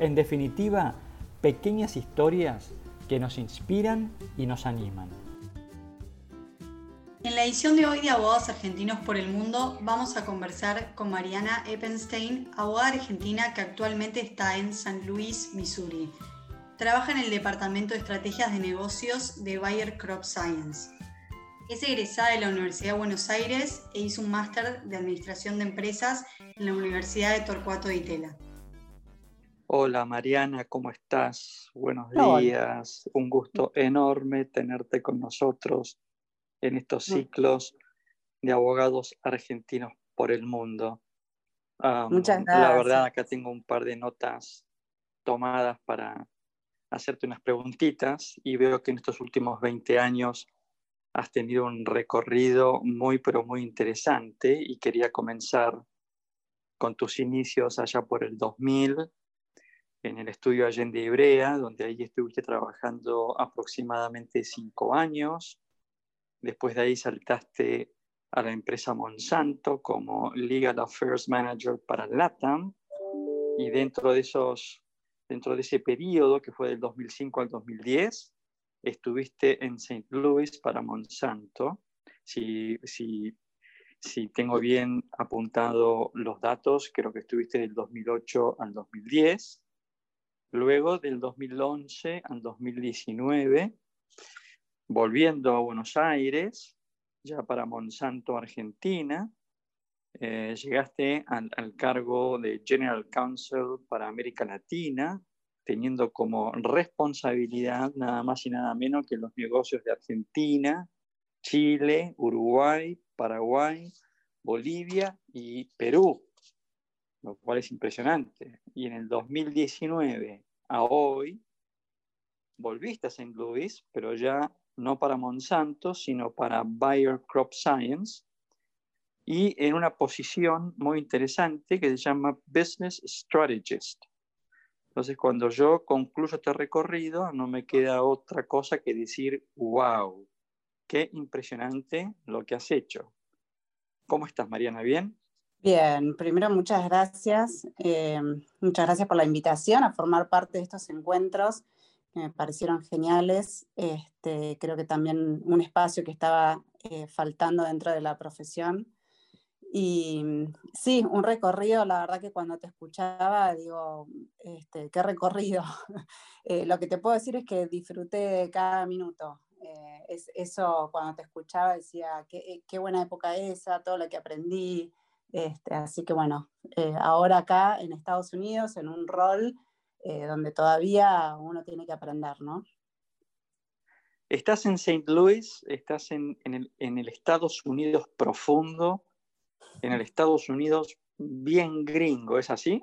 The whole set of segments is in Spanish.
en definitiva, pequeñas historias que nos inspiran y nos animan. En la edición de hoy de Abogados Argentinos por el Mundo vamos a conversar con Mariana Eppenstein, abogada argentina que actualmente está en San Luis, Missouri. Trabaja en el Departamento de Estrategias de Negocios de Bayer Crop Science. Es egresada de la Universidad de Buenos Aires e hizo un máster de Administración de Empresas en la Universidad de Torcuato de Itela. Hola Mariana, ¿cómo estás? Buenos días. Un gusto enorme tenerte con nosotros en estos ciclos de abogados argentinos por el mundo. Muchas gracias. La verdad, acá tengo un par de notas tomadas para hacerte unas preguntitas y veo que en estos últimos 20 años has tenido un recorrido muy, pero muy interesante y quería comenzar con tus inicios allá por el 2000 en el estudio Allende Hebrea, donde ahí estuviste trabajando aproximadamente cinco años. Después de ahí saltaste a la empresa Monsanto como Legal Affairs Manager para LATAM. Y dentro de, esos, dentro de ese periodo, que fue del 2005 al 2010, estuviste en St. Louis para Monsanto. Si, si, si tengo bien apuntado los datos, creo que estuviste del 2008 al 2010. Luego del 2011 al 2019, volviendo a Buenos Aires, ya para Monsanto, Argentina, eh, llegaste al, cargo de General Counsel para América Latina, teniendo como responsabilidad nada más y nada menos que los negocios de Argentina, Chile, Uruguay, Paraguay, Bolivia y Perú lo cual es impresionante. Y en el 2019 a hoy, volviste a St. Louis, pero ya no para Monsanto, sino para Bayer Crop Science, y en una posición muy interesante que se llama Business Strategist. Entonces, cuando yo concluyo este recorrido, no me queda otra cosa que decir, wow, qué impresionante lo que has hecho. ¿Cómo estás, Mariana? ¿Bien? Bien, primero muchas gracias. Eh, muchas gracias por la invitación a formar parte de estos encuentros que me parecieron geniales. Este, creo que también un espacio que estaba eh, faltando dentro de la profesión. Y sí, un recorrido, la verdad que cuando te escuchaba, digo, este, qué recorrido. Eh, lo que te puedo decir es que disfruté de cada minuto. es, eso, cuando te escuchaba, decía, qué, qué buena época esa, todo lo que aprendí, este, así que bueno, eh, ahora acá en Estados Unidos, en un rol eh, donde todavía uno tiene que aprender, ¿no? Estás en St. Louis, estás en, el, Estados Unidos profundo, en el Estados Unidos bien gringo, ¿es así?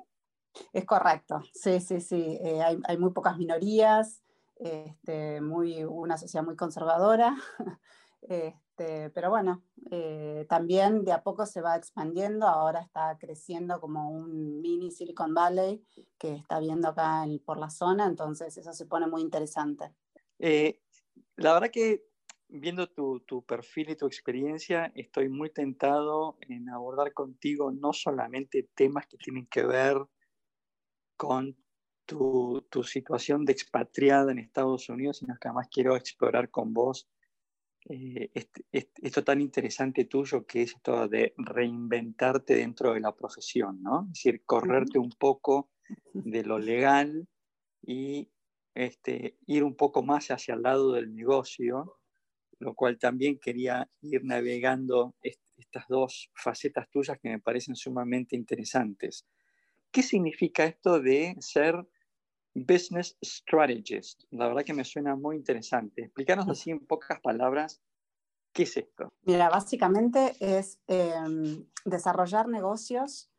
Es correcto, sí, sí, sí. Eh, hay, muy pocas minorías, este, muy, una sociedad muy conservadora. Este, pero bueno, eh, también de a poco se va expandiendo, ahora está creciendo como un mini Silicon Valley que está viendo acá por la zona, entonces eso se pone muy interesante. Eh, la verdad que viendo tu, tu, perfil y tu experiencia, estoy muy tentado en abordar contigo no solamente temas que tienen que ver con tu, tu situación de expatriada en Estados Unidos, sino que además quiero explorar con vos eh, esto tan interesante tuyo que es esto de reinventarte dentro de la profesión, ¿no? Es decir, correrte un poco de lo legal y este, ir un poco más hacia el lado del negocio, lo cual también quería ir navegando estas dos facetas tuyas que me parecen sumamente interesantes. ¿Qué significa esto de ser Business Strategist. La verdad que me suena muy interesante. Explícanos así en pocas palabras qué es esto. Mira, básicamente es em, desarrollar negocios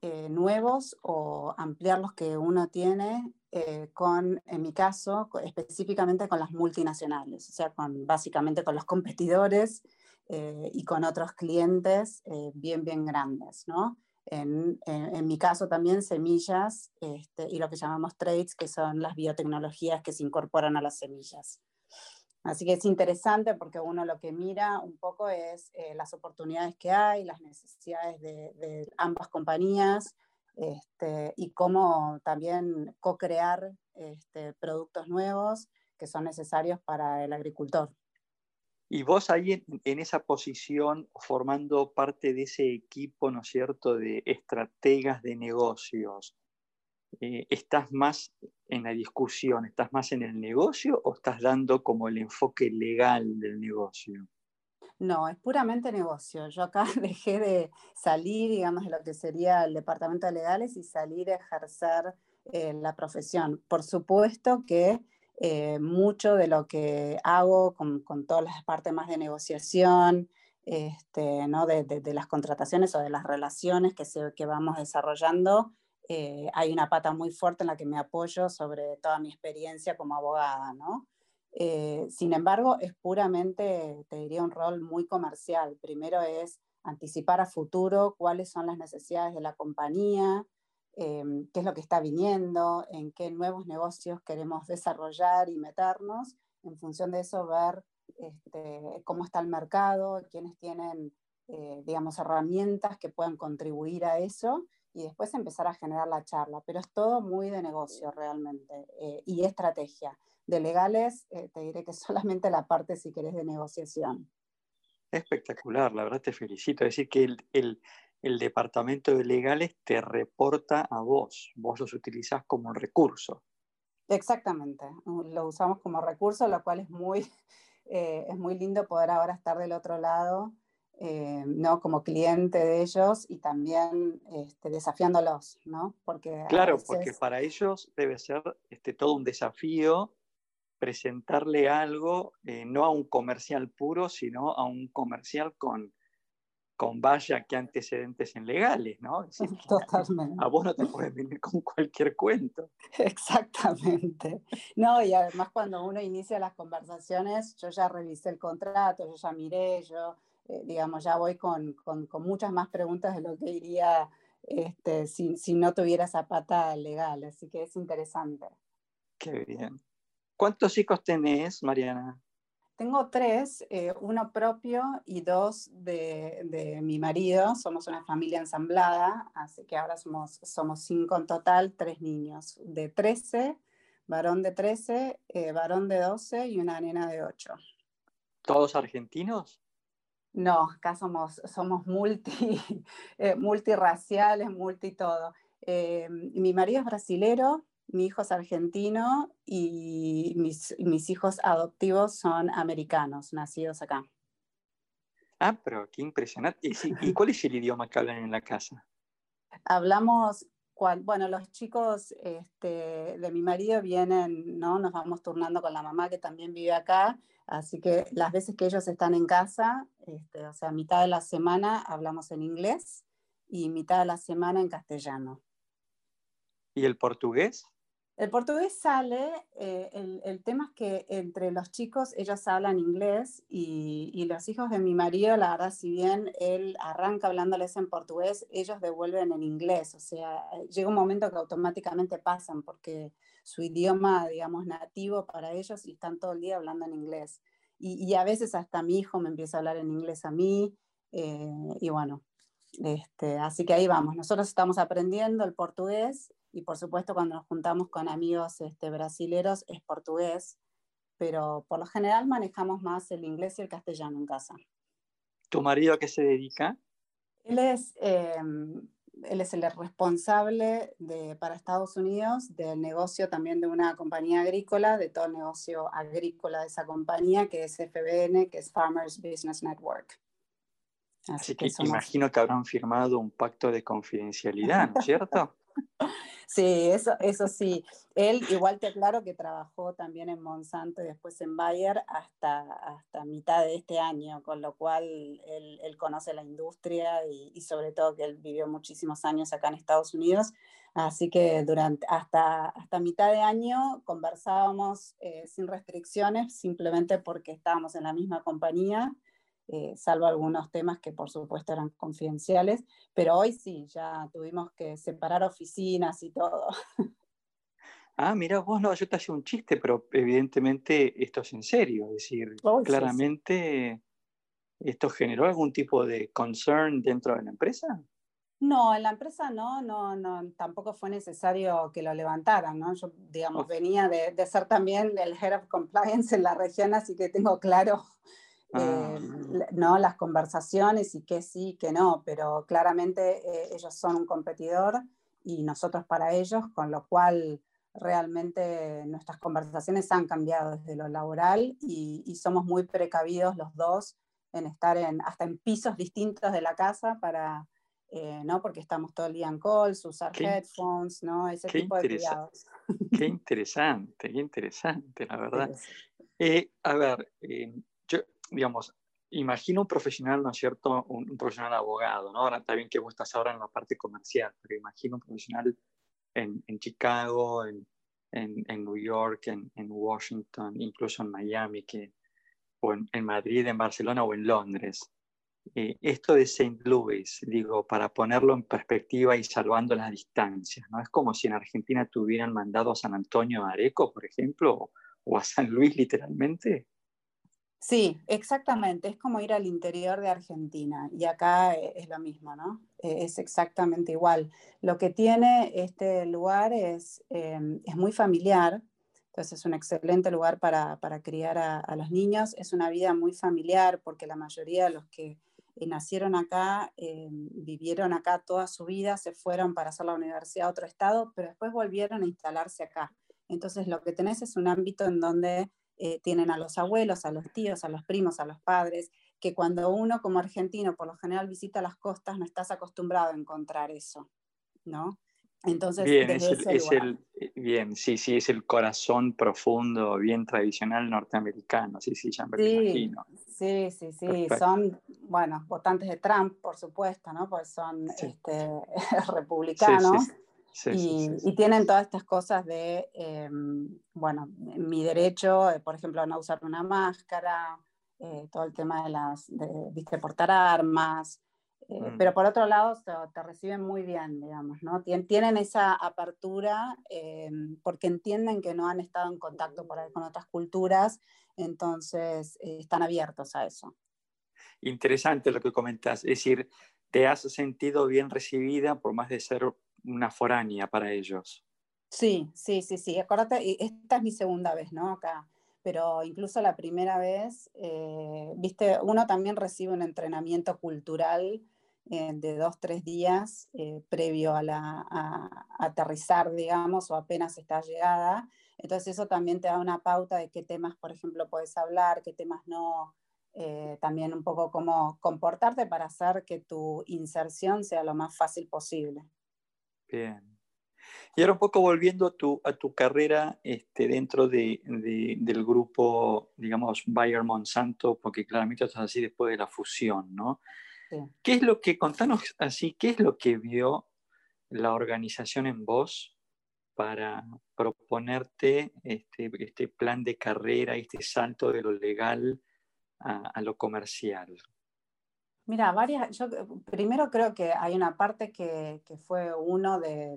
eh, nuevos o ampliar los que uno tiene eh, con, en mi caso, específicamente con las multinacionales, o sea, con, básicamente con los competidores eh, y con otros clientes bien, bien grandes, ¿no? En, en, mi caso también semillas este, y lo que llamamos trades, que son las biotecnologías que se incorporan a las semillas. Así que es interesante porque uno lo que mira un poco es eh, las oportunidades que hay, las necesidades de, ambas compañías este, y cómo también co-crear este, productos nuevos que son necesarios para el agricultor. Y vos ahí en, esa posición, formando parte de ese equipo, ¿no es cierto?, de estrategas de negocios, eh, ¿estás más en la discusión, estás más en el negocio o estás dando como el enfoque legal del negocio? No, es puramente negocio. Yo acá dejé de salir, digamos, de lo que sería el departamento de legales y salir a ejercer eh, la profesión. Por supuesto que eh, mucho de lo que hago con, con, todas las partes más de negociación, este, ¿no? de, de, las contrataciones o de las relaciones que, se, que vamos desarrollando, eh, hay una pata muy fuerte en la que me apoyo sobre toda mi experiencia como abogada, ¿no? Eh, sin embargo, es puramente, te diría, un rol muy comercial. Primero es anticipar a futuro cuáles son las necesidades de la compañía, eh, qué es lo que está viniendo, en qué nuevos negocios queremos desarrollar y meternos. En función de eso, ver este, cómo está el mercado, quiénes tienen, digamos, herramientas que puedan contribuir a eso y después empezar a generar la charla. Pero es todo muy de negocio realmente eh, y estrategia. De legales, eh, te diré que solamente la parte, si querés, de negociación. Espectacular, la verdad te felicito. Es decir, que el, el, el departamento de legales te reporta a vos, vos los utilizás como recurso. Exactamente, lo usamos como recurso, lo cual es muy, eh, es muy lindo poder ahora estar del otro lado eh, ¿no? como cliente de ellos y también este, desafiándolos, ¿no? Porque claro, porque para ellos debe ser este, todo un desafío presentarle algo, eh, no a un comercial puro, sino a un comercial con, con vaya que antecedentes en legales, ¿no? Totalmente. A, vos no te puedes venir con cualquier cuento. Exactamente. No, y además cuando uno inicia las conversaciones, yo ya revisé el contrato, yo ya miré, yo eh, digamos, ya voy con, con, con, muchas más preguntas de lo que iría este, si, si, no tuviera esa pata legal, así que es interesante. Qué bien. ¿Cuántos hijos tenés, Mariana? Tengo tres, eh, uno propio y dos de, de, mi marido. Somos una familia ensamblada, así que ahora somos, somos cinco en total, tres niños de 13, varón de 13, eh, varón de 12 y una nena de 8. ¿Todos argentinos? No, acá somos, somos multi, eh, multirraciales, multi todo. Eh, mi marido es brasilero, mi hijo es argentino y mis, mis hijos adoptivos son americanos, nacidos acá. Ah, pero qué impresionante. ¿Y, cuál es el idioma que hablan en la casa? Hablamos, bueno, los chicos este, de mi marido vienen, ¿no? Nos vamos turnando con la mamá que también vive acá Así que las veces que ellos están en casa, este, o sea, mitad de la semana hablamos en inglés y mitad de la semana en castellano. ¿Y el portugués? El portugués sale, eh, el, tema es que entre los chicos ellos hablan inglés y, los hijos de mi marido, la verdad, si bien él arranca hablándoles en portugués, ellos devuelven en inglés, o sea, llega un momento que automáticamente pasan porque su idioma, digamos, nativo para ellos y están todo el día hablando en inglés. Y, a veces hasta mi hijo me empieza a hablar en inglés a mí, eh, y bueno, este, así que ahí vamos. Nosotros estamos aprendiendo el portugués y por supuesto cuando nos juntamos con amigos este, brasileros es portugués, pero por lo general manejamos más el inglés y el castellano en casa. ¿Tu marido a qué se dedica? Él es em, él es el responsable de, para Estados Unidos del negocio también de una compañía agrícola, de todo el negocio agrícola de esa compañía, que es FBN, que es Farmers Business Network. Así, que, imagino que habrán firmado un pacto de confidencialidad, ¿no es cierto? Sí, eso, eso sí. Él, igual te aclaro que trabajó también en Monsanto y después en Bayer hasta, hasta mitad de este año, con lo cual él, conoce la industria y, y, sobre todo que él vivió muchísimos años acá en Estados Unidos. Así que durante, hasta, hasta mitad de año conversábamos eh, sin restricciones, simplemente porque estábamos en la misma compañía eh, salvo algunos temas que por supuesto eran confidenciales, pero hoy sí, ya tuvimos que separar oficinas y todo. Ah, mira, vos no, yo te hacía un chiste, pero evidentemente esto es en serio, es decir, claramente esto generó algún tipo de concern dentro de la empresa. No, en la empresa no, no, no, tampoco fue necesario que lo levantaran, ¿no? Yo, digamos, venía de, de, ser también el Head of Compliance en la región, así que tengo claro Ah. Eh, no las conversaciones y que sí, que no, pero claramente eh, ellos son un competidor y nosotros para ellos, con lo cual realmente nuestras conversaciones han cambiado desde lo laboral y, somos muy precavidos los dos en estar en, hasta en pisos distintos de la casa para, eh, ¿no? Porque estamos todo el día en calls, usar headphones, ¿no? Ese tipo de cuidados. Qué interesante, qué interesante, la verdad. a ver, digamos, imagino un profesional, ¿no es cierto? Un, profesional abogado, ¿no? Ahora está bien que vos estás ahora en la parte comercial, pero imagino un profesional en, en Chicago, en, en, en, New York, en, Washington, incluso en Miami, que, o en, Madrid, en Barcelona o en Londres. Eh, esto de St. Louis, digo, para ponerlo en perspectiva y salvando las distancias, ¿no? Es como si en Argentina tuvieran mandado a San Antonio a Areco, por ejemplo, o a San Luis literalmente. Sí, exactamente. Es como ir al interior de Argentina y acá eh, es lo mismo, ¿no? Eh, es exactamente igual. Lo que tiene este lugar es, em, es muy familiar, entonces es un excelente lugar para, para criar a, los niños. Es una vida muy familiar porque la mayoría de los que eh, nacieron acá, em, vivieron acá toda su vida, se fueron para hacer la universidad a otro estado, pero después volvieron a instalarse acá. Entonces lo que tenés es un ámbito en donde eh, tienen a los abuelos, a los tíos, a los primos, a los padres, que cuando uno como argentino por lo general visita las costas no estás acostumbrado a encontrar eso, ¿no? Entonces, bien, es, el, eh, bien, sí, sí, es el corazón profundo, bien tradicional norteamericano, sí, sí, ya me sí, imagino. Sí, sí, sí, son, bueno, votantes de Trump, por supuesto, ¿no? Pues son este, republicanos. Sí, y, tienen todas estas cosas de, em, bueno, mi derecho, eh, por ejemplo, a no usar una máscara, eh, todo el tema de las, de, viste, portar armas, eh, mm. pero por otro lado te, reciben muy bien, digamos, ¿no? tienen esa apertura em, porque entienden que no han estado en contacto por ahí con otras culturas, entonces están abiertos a eso. Interesante lo que comentas, es decir, te has sentido bien recibida por más de ser una foránea para ellos. Sí, sí, sí, sí. Acuérdate, esta es mi segunda vez, ¿no? Acá. Pero incluso la primera vez, eh, viste, uno también recibe un entrenamiento cultural eh, de dos, tres días eh, previo a, la, aterrizar, digamos, o apenas está llegada. Entonces eso también te da una pauta de qué temas, por ejemplo, puedes hablar, qué temas no. también un poco cómo comportarte para hacer que tu inserción sea lo más fácil posible. Bien. Y ahora un poco volviendo a tu, a tu carrera este, dentro de, del grupo, digamos, Bayer Monsanto, porque claramente estás así después de la fusión, ¿no? ¿Qué es lo que, contanos así, qué es lo que vio la organización en vos para proponerte este, este plan de carrera, este salto de lo legal a, a lo comercial? Mira, varias, yo primero creo que hay una parte que, fue uno de,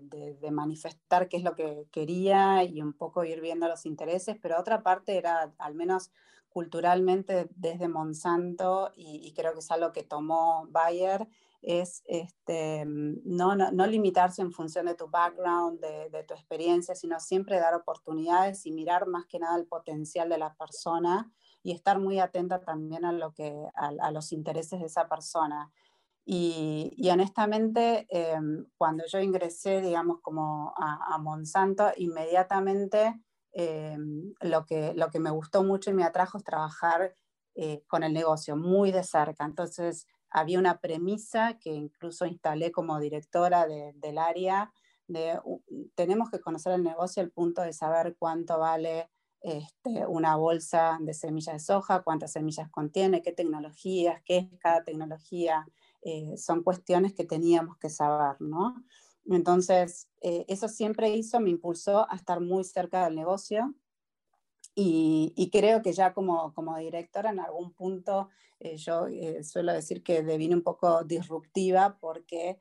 manifestar qué es lo que quería y un poco ir viendo los intereses, pero otra parte era, al menos culturalmente, desde Monsanto, y, creo que es algo que tomó Bayer, es este, no, no, limitarse en función de tu background, de, de, tu experiencia, sino siempre dar oportunidades y mirar más que nada el potencial de la persona y estar muy atenta también a, lo que, a, los intereses de esa persona. Y, honestamente, em, cuando yo ingresé, digamos, como a, Monsanto, inmediatamente em, lo, que, lo que me gustó mucho y me atrajo es trabajar eh, con el negocio muy de cerca. Entonces, había una premisa que incluso instalé como directora del área tenemos que conocer el negocio al punto de saber cuánto vale este, una bolsa de semillas de soja, cuántas semillas contiene, qué tecnologías, qué es cada tecnología, eh, son cuestiones que teníamos que saber, ¿no? Entonces, eh, eso siempre hizo, me impulsó a estar muy cerca del negocio y, creo que ya como, como, directora en algún punto eh, yo suelo decir que devine un poco disruptiva porque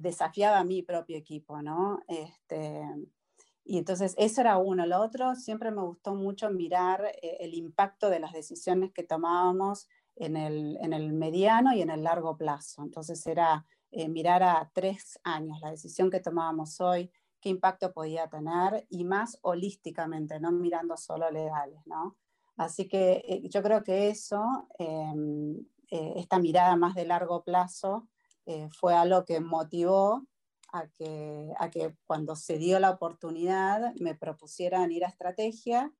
desafiaba a mi propio equipo, ¿no? Este, y entonces eso era uno. Lo otro, siempre me gustó mucho mirar el impacto de las decisiones que tomábamos en el, en el mediano y en el largo plazo. Entonces era eh, mirar a tres años la decisión que tomábamos hoy, qué impacto podía tener y más holísticamente, no mirando solo legales. ¿no? Así que eh, yo creo que eso, em, eh, esta mirada más de largo plazo, fue algo que motivó a que, a que cuando se dio la oportunidad me propusieran ir a estrategia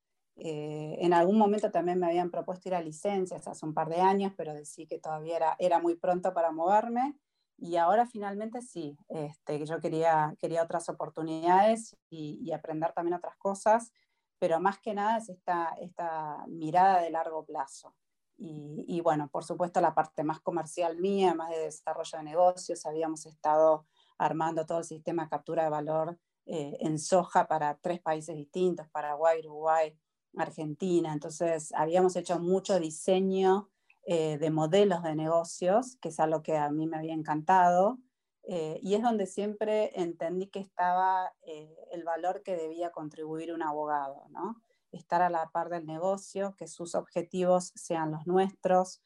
eh, en algún momento también me habían propuesto ir a licencias hace un par de años, pero decí que todavía era, era muy pronto para moverme. Y ahora finalmente sí, este, yo quería, quería otras oportunidades y, aprender también otras cosas, pero más que nada es esta, esta mirada de largo plazo. Y, y, bueno, por supuesto la parte más comercial mía, más de desarrollo de negocios, habíamos estado armando todo el sistema de captura de valor eh, en soja para tres países distintos, Paraguay, Uruguay, Argentina. Entonces, habíamos hecho mucho diseño eh, de modelos de negocios, que es algo que a mí me había encantado. Eh, y es donde siempre entendí que estaba el valor que debía contribuir un abogado, ¿no? Estar a la par del negocio, que sus objetivos sean los nuestros.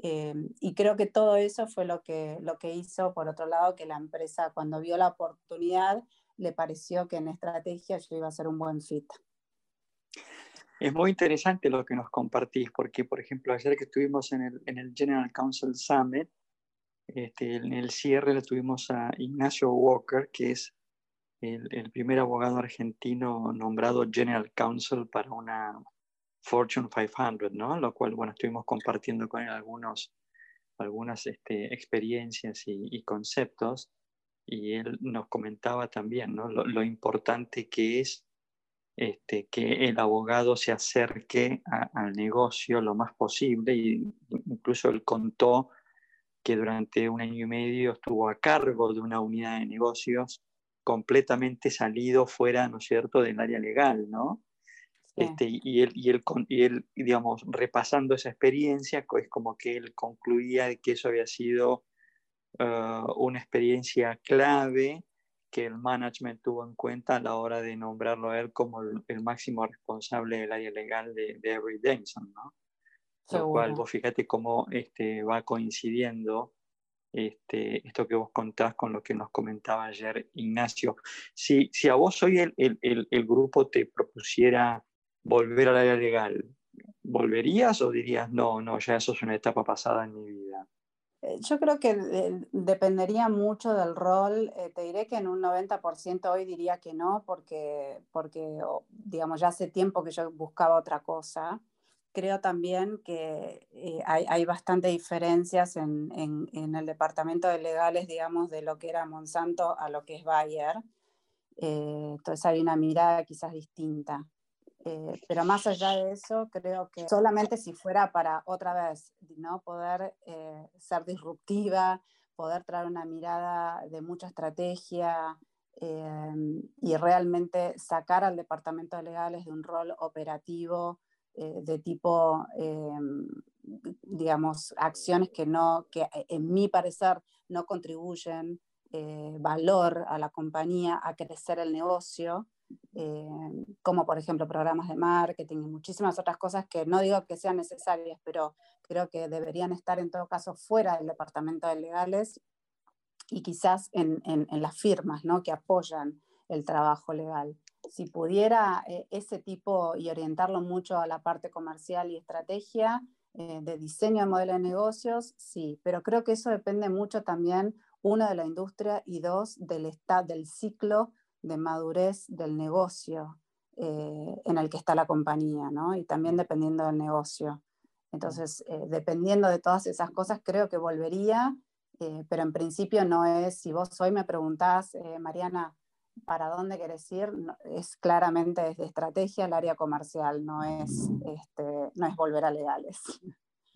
Y creo que todo eso fue lo que, lo que hizo, por otro lado, que la empresa, cuando vio la oportunidad, le pareció que en estrategia yo iba a ser un buen fit. Es muy interesante lo que nos compartís, porque, por ejemplo, ayer que estuvimos en el, en el General Council Summit, este, en el cierre le tuvimos a Ignacio Walker, que es el, el, primer abogado argentino nombrado General Counsel para una Fortune 500, ¿no? Lo cual, bueno, estuvimos compartiendo con él algunos, algunas este, experiencias y, conceptos, y él nos comentaba también, ¿no? Lo, lo importante que es este, que el abogado se acerque al negocio lo más posible y incluso él contó que durante un año y medio estuvo a cargo de una unidad de negocios completamente salido fuera, ¿no es cierto?, del área legal, ¿no? Este, y, él, y, él, y él, digamos, repasando esa experiencia, es como que él concluía que eso había sido ah, una experiencia clave que el management tuvo en cuenta a la hora de nombrarlo a él como el, máximo responsable del área legal de, de Every Denson, ¿no? Lo cual, vos fíjate cómo este, va coincidiendo este, esto que vos contás con lo que nos comentaba ayer Ignacio. Si, si a vos hoy el, el, el, grupo te propusiera volver al área legal, ¿volverías o dirías, no, no, ya eso es una etapa pasada en mi vida? Eh, yo creo que dependería mucho del rol. Eh, te diré que en un 90% hoy diría que no, porque, porque digamos, ya hace tiempo que yo buscaba otra cosa. Creo también que eh, hay, hay bastantes diferencias en, en, en, el departamento de legales, digamos, de lo que era Monsanto a lo que es Bayer. entonces hay una mirada quizás distinta. Eh, pero más allá de eso, creo que solamente si fuera para otra vez, ¿no? Poder eh, ser disruptiva, poder traer una mirada de mucha estrategia eh, y realmente sacar al departamento de legales de un rol operativo de tipo, digamos, acciones que no, que en mi parecer no contribuyen valor a la compañía, a crecer el negocio. Eh, como por ejemplo programas de marketing y muchísimas otras cosas que no digo que sean necesarias, pero creo que deberían estar en todo caso fuera del departamento de legales y quizás en, en, las firmas ¿no? que apoyan el trabajo legal. Si pudiera eh, ese tipo y orientarlo mucho a la parte comercial y estrategia, eh, de diseño de modelo de negocios, sí, pero creo que eso depende mucho también, uno, de la industria y dos, del, del ciclo de madurez del negocio eh, en el que está la compañía, ¿no? Y también dependiendo del negocio. Entonces, eh, dependiendo de todas esas cosas, creo que volvería, eh, pero en principio no es, si vos hoy me preguntás, Mariana, para dónde querés ir, es claramente desde estrategia el área comercial, no es, este, no es volver a legales.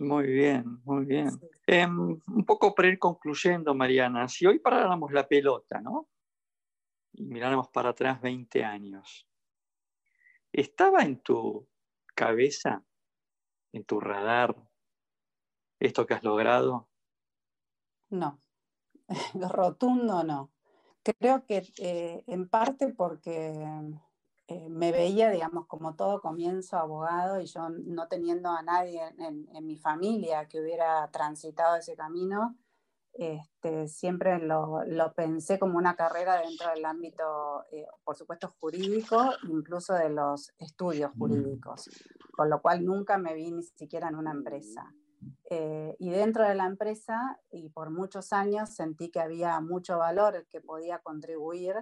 Muy bien, muy bien. Em, un poco para ir concluyendo, Mariana, si hoy paráramos la pelota, ¿no? Y miráramos para atrás 20 años, ¿estaba en tu cabeza, en tu radar, esto que has logrado? No, rotundo no. Creo que eh, en parte porque eh, me veía, digamos, como todo comienzo abogado y yo no teniendo a nadie en, mi familia que hubiera transitado ese camino, este, siempre lo, pensé como una carrera dentro del ámbito, eh, por supuesto, jurídico, incluso de los estudios mm. jurídicos, con lo cual nunca me vi ni siquiera en una empresa. Eh, y dentro de la empresa, y por muchos años, sentí que había mucho valor que podía contribuir,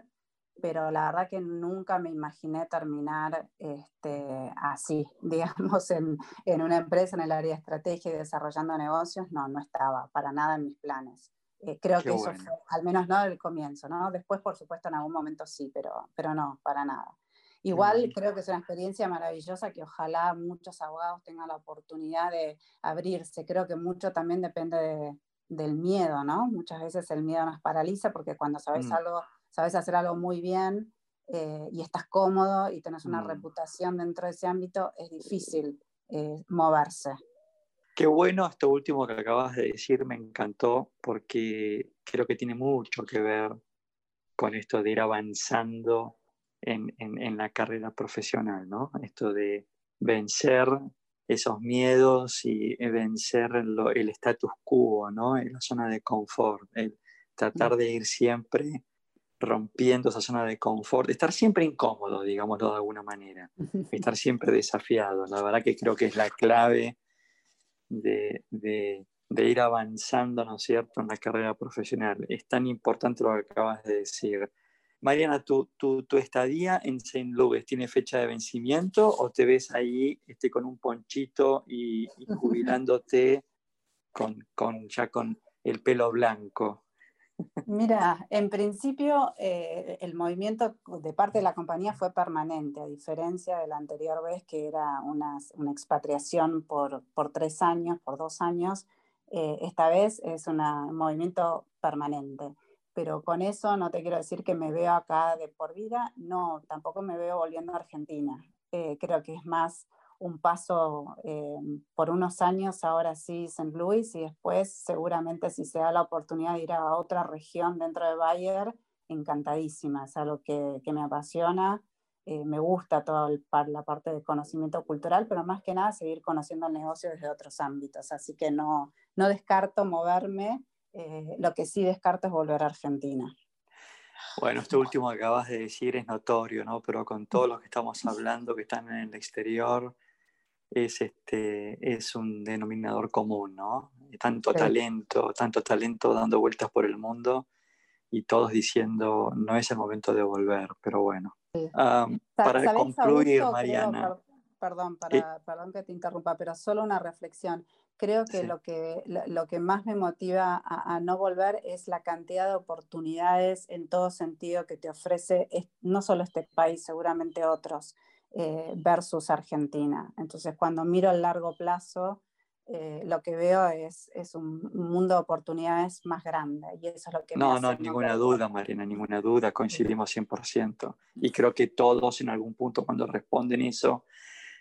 pero la verdad que nunca me imaginé terminar este, así, digamos, en, en, una empresa en el área de estrategia y desarrollando negocios, no, no estaba para nada en mis planes. Eh, creo que eso fue, al menos no del comienzo, ¿no? Después, por supuesto, en algún momento sí, pero, pero no, para nada. Igual creo que es una experiencia maravillosa que ojalá muchos abogados tengan la oportunidad de abrirse. Creo que mucho también depende del miedo, ¿no? Muchas veces el miedo nos paraliza porque cuando sabes mm. algo, sabes hacer algo muy bien eh, y estás cómodo y tienes una mm. reputación dentro de ese ámbito, es difícil eh, moverse. Qué bueno esto último que acabas de decir, me encantó porque creo que tiene mucho que ver con esto de ir avanzando en, la carrera profesional, ¿no? Esto de vencer esos miedos y vencer el status quo, ¿no? En la zona de confort, el tratar de ir siempre rompiendo esa zona de confort, estar siempre incómodo, digámoslo de alguna manera, estar siempre desafiado. La verdad que creo que es la clave de, de, ir avanzando, ¿no es cierto?, en la carrera profesional. Es tan importante lo que acabas de decir. Mariana, ¿tu, tu, estadía en St. Louis tiene fecha de vencimiento o te ves ahí este, con un ponchito y, jubilándote con, con, ya con el pelo blanco? Mira, en principio eh, el movimiento de parte de la compañía fue permanente, a diferencia de la anterior vez que era una, expatriación por, por, tres años, por dos años. Eh, esta vez es un movimiento permanente pero con eso no te quiero decir que me veo acá de por vida, no, tampoco me veo volviendo a Argentina. Eh, creo que es más un paso eh, por unos años, ahora sí, St. Louis, y después seguramente si se da la oportunidad de ir a otra región dentro de Bayer, encantadísima, es algo que, que me apasiona, eh, me gusta toda la parte de conocimiento cultural, pero más que nada seguir conociendo el negocio desde otros ámbitos, así que no, no descarto moverme eh, lo que sí descarto es volver a Argentina. Bueno, esto último que acabas de decir es notorio, ¿no? Pero con todos los que estamos hablando que están en el exterior, es, este, es un denominador común, ¿no? Tanto talento, tanto talento dando vueltas por el mundo y todos diciendo no es el momento de volver, pero bueno. para concluir, Mariana. perdón, para, perdón que te interrumpa, pero solo una reflexión. Creo que, lo, que lo, que más me motiva a, no volver es la cantidad de oportunidades en todo sentido que te ofrece no solo este país, seguramente otros, eh, versus Argentina. Entonces, cuando miro a largo plazo, eh, lo que veo es, es, un mundo de oportunidades más grande. Y eso es lo que no, no, ninguna duda, Marina, ninguna duda, coincidimos 100%. Y creo que todos en algún punto cuando responden eso,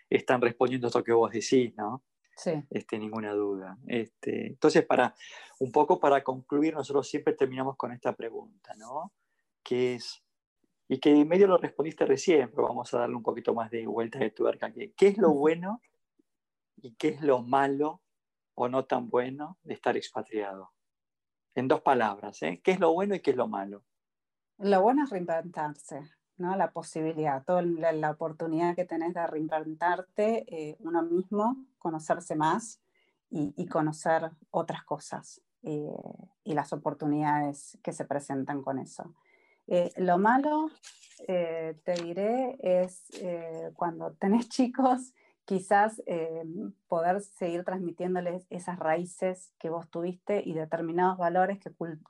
están respondiendo esto que vos decís, ¿no? Sí. Este, ninguna duda. Este, entonces, para, un poco para concluir, nosotros siempre terminamos con esta pregunta, ¿no? Que es, y que medio lo respondiste recién, pero vamos a darle un poquito más de vuelta de tuerca. ¿Qué es lo bueno y qué es lo malo o no tan bueno de estar expatriado? En dos palabras, ¿eh? ¿Qué es lo bueno y qué es lo malo? Lo bueno es reinventarse, ¿no? La posibilidad, toda la, oportunidad que tenés de reinventarte eh, uno mismo, conocerse más y, conocer otras cosas eh, y las oportunidades que se presentan con eso. Eh, lo malo, te diré, es cuando tenés chicos, quizás poder seguir transmitiéndoles esas raíces que vos tuviste y determinados valores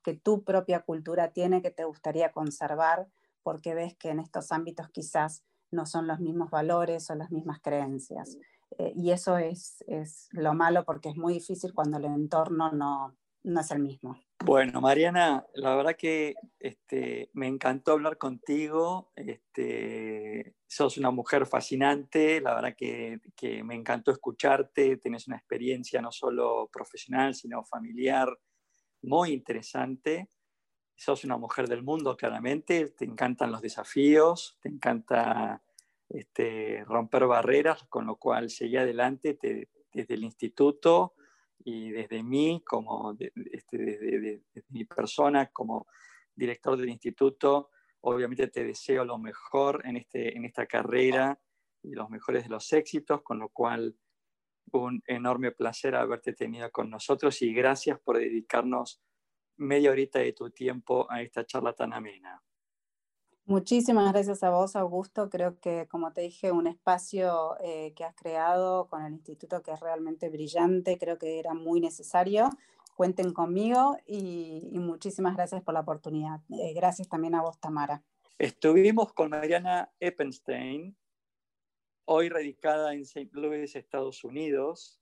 que, tu propia cultura tiene que te gustaría conservar porque ves que en estos ámbitos quizás no son los mismos valores o las mismas creencias. Eh, y eso es, es, lo malo porque es muy difícil cuando el entorno no, no es el mismo. Bueno, Mariana, la verdad que este, me encantó hablar contigo. Este, sos una mujer fascinante, la verdad que, me encantó escucharte. Tienes una experiencia no solo profesional, sino familiar muy interesante. Sos una mujer del mundo, claramente. Te encantan los desafíos, te encanta este, romper barreras, con lo cual seguí adelante desde el instituto y desde mí, como este, desde, mi persona, como director del instituto, obviamente te deseo lo mejor en, este, en esta carrera y los mejores de los éxitos, con lo cual un enorme placer haberte tenido con nosotros y gracias por dedicarnos media horita de tu tiempo a esta charla tan amena. Muchísimas gracias a vos, Augusto. Creo que, como te dije, un espacio eh, que has creado con el instituto que es realmente brillante, creo que era muy necesario. Cuenten conmigo y, muchísimas gracias por la oportunidad. Eh, gracias también a vos, Tamara. Estuvimos con Mariana Eppenstein, hoy radicada en St. Louis, Estados Unidos,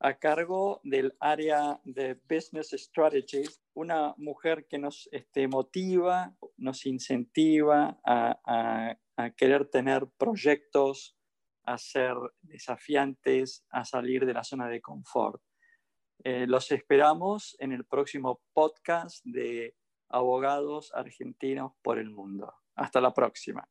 a cargo del área de Business Strategy, una mujer que nos este, motiva, nos incentiva a, querer tener proyectos, a ser desafiantes, a salir de la zona de confort. Eh, los esperamos en el próximo podcast de Abogados Argentinos por el Mundo. Hasta la próxima.